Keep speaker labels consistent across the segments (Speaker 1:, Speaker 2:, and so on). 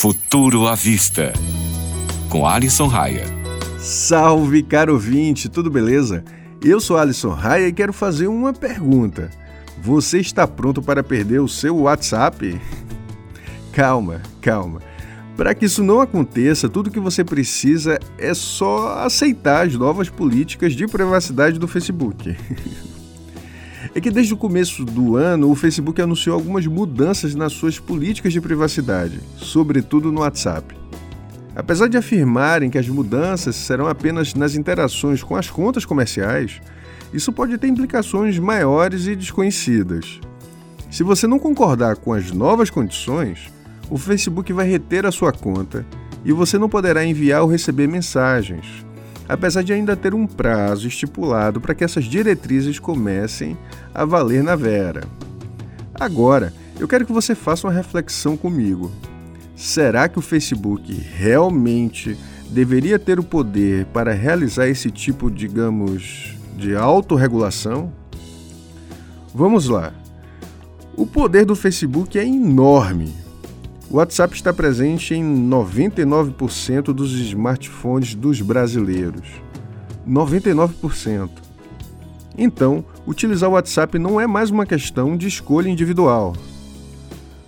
Speaker 1: Futuro à Vista, com Alisson Raia.
Speaker 2: Salve, caro ouvinte, tudo beleza? Eu sou Alisson Raia e quero fazer uma pergunta. Você está pronto para perder o seu WhatsApp? calma, calma. Para que isso não aconteça, tudo que você precisa é só aceitar as novas políticas de privacidade do Facebook. é que desde o começo do ano o Facebook anunciou algumas mudanças nas suas políticas de privacidade, sobretudo no WhatsApp. Apesar de afirmarem que as mudanças serão apenas nas interações com as contas comerciais, isso pode ter implicações maiores e desconhecidas. Se você não concordar com as novas condições, o Facebook vai reter a sua conta e você não poderá enviar ou receber mensagens, apesar de ainda ter um prazo estipulado para que essas diretrizes comecem a valer na Vera. Agora, eu quero que você faça uma reflexão comigo. Será que o Facebook realmente deveria ter o poder para realizar esse tipo, digamos, de autorregulação? Vamos lá. O poder do Facebook é enorme, o WhatsApp está presente em 99% dos smartphones dos brasileiros. 99%. Então, utilizar o WhatsApp não é mais uma questão de escolha individual.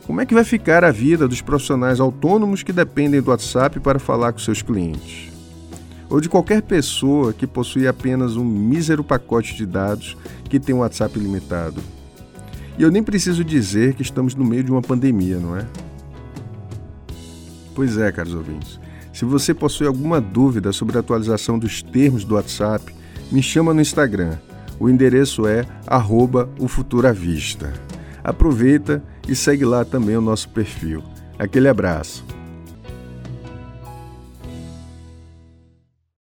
Speaker 2: Como é que vai ficar a vida dos profissionais autônomos que dependem do WhatsApp para falar com seus clientes? Ou de qualquer pessoa que possui apenas um mísero pacote de dados que tem um WhatsApp limitado? E eu nem preciso dizer que estamos no meio de uma pandemia, não é? Pois é, caros ouvintes. Se você possui alguma dúvida sobre a atualização dos termos do WhatsApp, me chama no Instagram. O endereço é arroba Aproveita e segue lá também o nosso perfil. Aquele abraço.